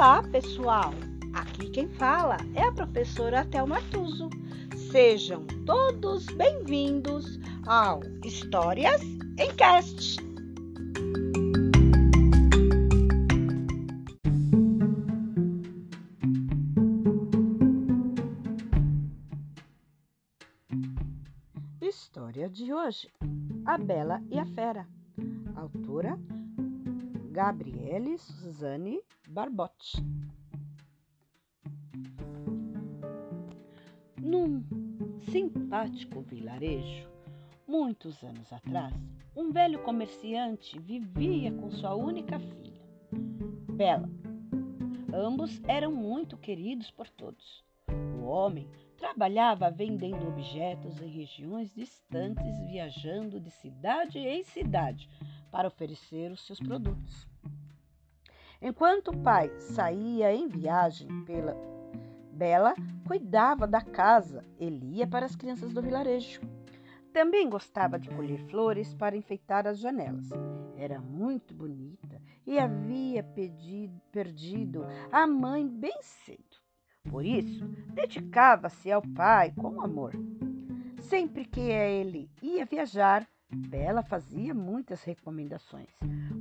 Olá, pessoal! Aqui quem fala é a professora Thelma Tuso. Sejam todos bem-vindos ao Histórias em Cast. História de hoje: A Bela e a Fera. Autora Gabriele Suzane Barbotti. Num simpático vilarejo, muitos anos atrás, um velho comerciante vivia com sua única filha, Bela. Ambos eram muito queridos por todos. O homem trabalhava vendendo objetos em regiões distantes, viajando de cidade em cidade para oferecer os seus produtos. Enquanto o pai saía em viagem pela Bela, cuidava da casa e lia para as crianças do vilarejo. Também gostava de colher flores para enfeitar as janelas. Era muito bonita e havia pedido, perdido a mãe bem cedo. Por isso, dedicava-se ao pai com amor. Sempre que ele ia viajar, Bela fazia muitas recomendações.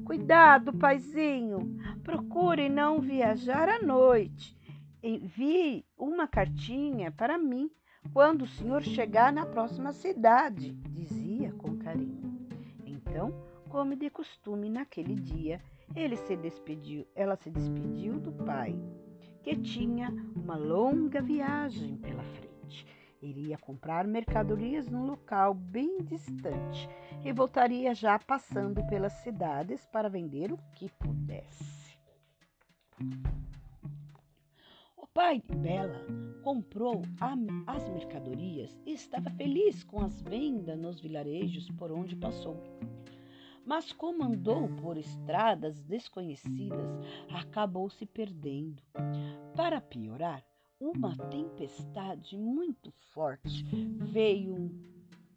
Cuidado, paizinho, procure não viajar à noite. Envie uma cartinha para mim quando o senhor chegar na próxima cidade, dizia com carinho. Então, como de costume naquele dia, ele se despediu, ela se despediu do pai, que tinha uma longa viagem pela frente Iria comprar mercadorias num local bem distante e voltaria já passando pelas cidades para vender o que pudesse. O pai de Bela comprou as mercadorias e estava feliz com as vendas nos vilarejos por onde passou. Mas como andou por estradas desconhecidas, acabou se perdendo. Para piorar, uma tempestade muito forte veio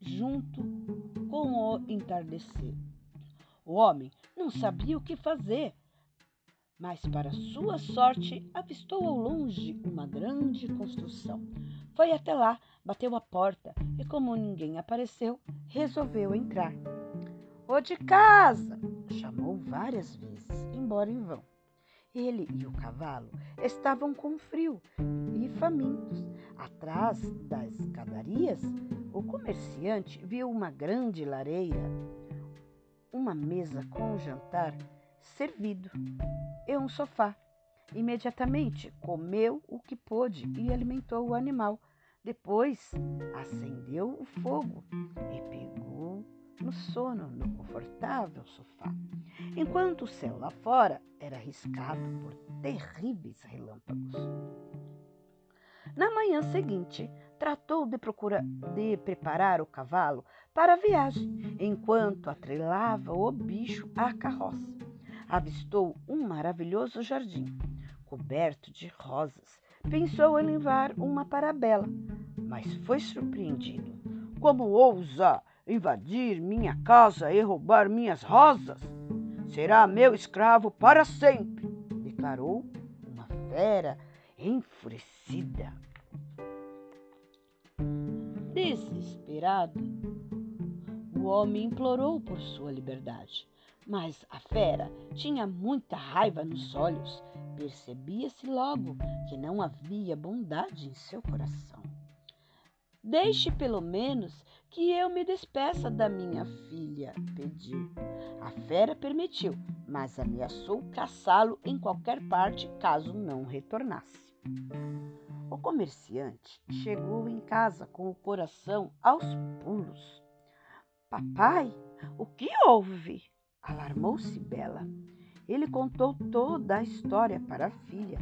junto com o entardecer. O homem não sabia o que fazer, mas, para sua sorte, avistou ao longe uma grande construção. Foi até lá, bateu a porta e, como ninguém apareceu, resolveu entrar. O de casa! chamou várias vezes, embora em vão. Ele e o cavalo estavam com frio e famintos. Atrás das escadarias, o comerciante viu uma grande lareira, uma mesa com jantar servido e um sofá. Imediatamente comeu o que pôde e alimentou o animal. Depois acendeu o fogo e pegou no sono no confortável sofá, enquanto o céu lá fora era riscado por terríveis relâmpagos. Na manhã seguinte, tratou de, procura, de preparar o cavalo para a viagem, enquanto atrelava o bicho à carroça. Avistou um maravilhoso jardim, coberto de rosas. Pensou em levar uma para a Bela, mas foi surpreendido. Como ousa! Invadir minha casa e roubar minhas rosas, será meu escravo para sempre, declarou uma fera enfurecida. Desesperado, o homem implorou por sua liberdade, mas a fera tinha muita raiva nos olhos. Percebia-se logo que não havia bondade em seu coração. Deixe pelo menos que eu me despeça da minha filha, pediu. A fera permitiu, mas ameaçou caçá-lo em qualquer parte caso não retornasse. O comerciante chegou em casa com o coração aos pulos. Papai, o que houve? Alarmou-se Bela. Ele contou toda a história para a filha,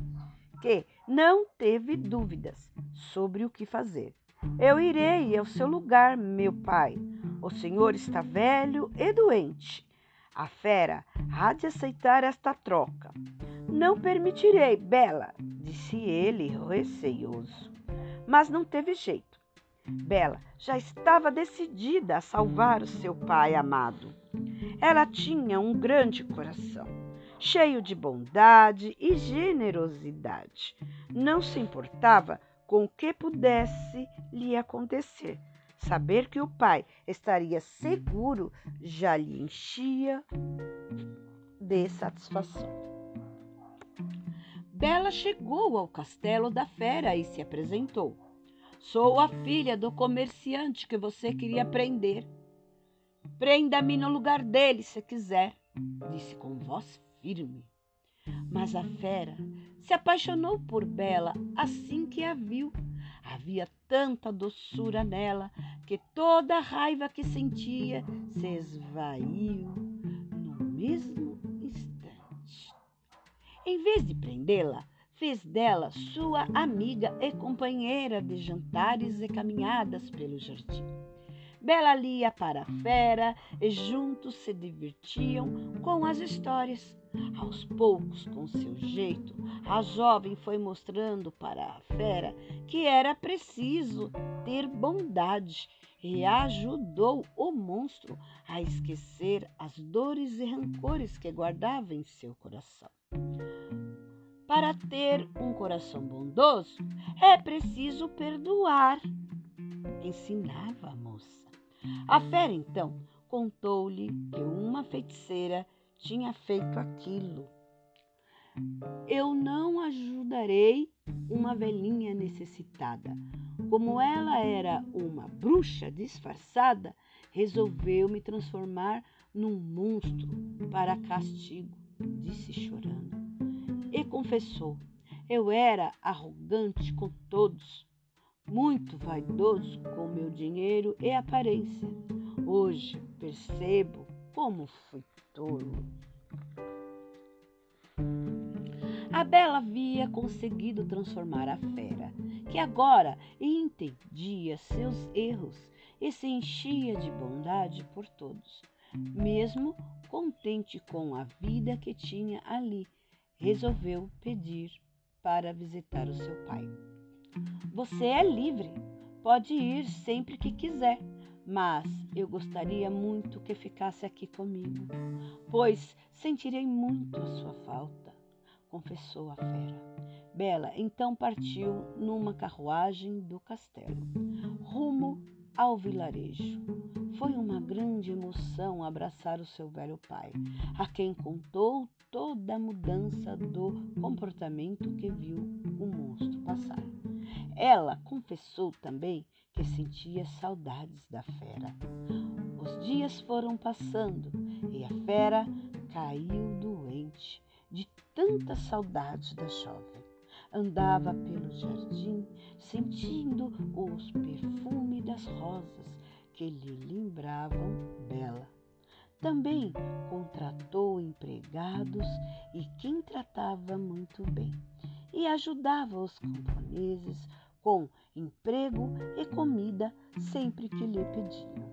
que não teve dúvidas sobre o que fazer. Eu irei ao seu lugar, meu pai. O senhor está velho e doente. A fera há de aceitar esta troca. Não permitirei, Bela, disse ele receioso. Mas não teve jeito. Bela já estava decidida a salvar o seu pai amado. Ela tinha um grande coração. cheio de bondade e generosidade. Não se importava com o que pudesse lhe acontecer. Saber que o pai estaria seguro já lhe enchia de satisfação. Bela chegou ao castelo da fera e se apresentou. Sou a filha do comerciante que você queria prender. Prenda-me no lugar dele, se quiser, disse com voz firme. Mas a fera se apaixonou por Bela assim que a viu. Havia tanta doçura nela que toda a raiva que sentia se esvaiu no mesmo instante. Em vez de prendê-la, fez dela sua amiga e companheira de jantares e caminhadas pelo jardim. Bela lia para a fera e juntos se divertiam com as histórias. Aos poucos, com seu jeito, a jovem foi mostrando para a fera que era preciso ter bondade e ajudou o monstro a esquecer as dores e rancores que guardava em seu coração. Para ter um coração bondoso, é preciso perdoar, ensinava a moça. A fera então contou-lhe que uma feiticeira tinha feito aquilo. Eu não ajudarei uma velhinha necessitada. Como ela era uma bruxa disfarçada, resolveu me transformar num monstro para castigo, disse chorando e confessou: Eu era arrogante com todos, muito vaidoso com meu dinheiro e aparência. Hoje percebo como fui tolo. A Bela havia conseguido transformar a fera, que agora entendia seus erros e se enchia de bondade por todos, mesmo contente com a vida que tinha ali resolveu pedir para visitar o seu pai. Você é livre, pode ir sempre que quiser, mas eu gostaria muito que ficasse aqui comigo, pois sentirei muito a sua falta, confessou a fera. Bela então partiu numa carruagem do castelo, rumo ao vilarejo. Foi uma grande emoção abraçar o seu velho pai, a quem contou toda a mudança do comportamento que viu o monstro passar. Ela confessou também que sentia saudades da fera. Os dias foram passando e a fera caiu doente de tanta saudade da jovem. Andava pelo jardim sentindo os perfumes das rosas que lhe lembravam Bela. Também contratou empregados e quem tratava muito bem, e ajudava os camponeses com emprego e comida sempre que lhe pediam.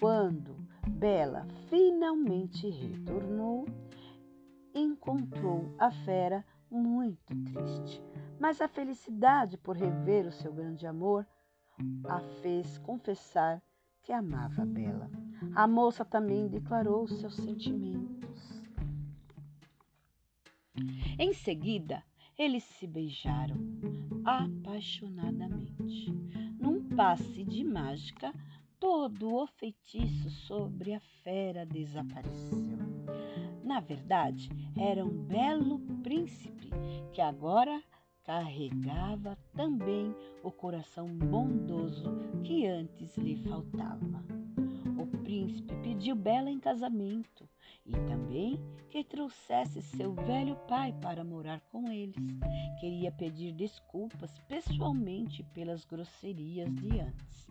Quando Bela finalmente retornou, encontrou a fera muito triste, mas a felicidade por rever o seu grande amor a fez confessar que amava Bela. A moça também declarou seus sentimentos. Em seguida, eles se beijaram apaixonadamente. Num passe de mágica, todo o feitiço sobre a fera desapareceu. Na verdade, era um belo príncipe que agora carregava também o coração bondoso que antes lhe faltava. O príncipe pediu Bela em casamento e também que trouxesse seu velho pai para morar com eles. Queria pedir desculpas pessoalmente pelas grosserias de antes.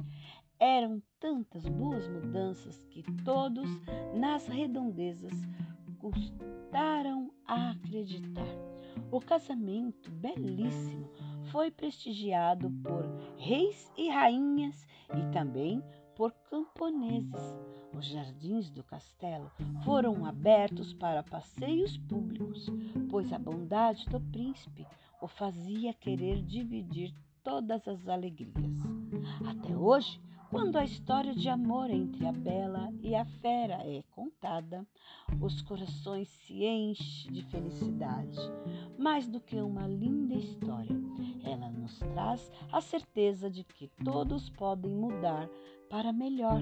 Eram tantas boas mudanças que todos nas redondezas custaram a acreditar. O casamento, belíssimo, foi prestigiado por reis e rainhas e também por camponeses. Os jardins do castelo foram abertos para passeios públicos, pois a bondade do príncipe o fazia querer dividir todas as alegrias. Até hoje, Quando a história de amor entre a bela e a fera é contada, os corações se enchem de felicidade. Mais do que uma linda história, ela nos traz a certeza de que todos podem mudar para melhor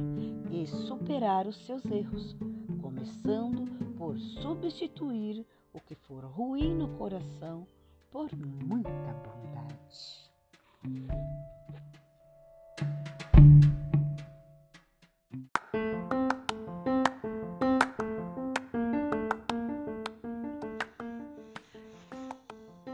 e superar os seus erros, começando por substituir o que for ruim no coração por muita bondade.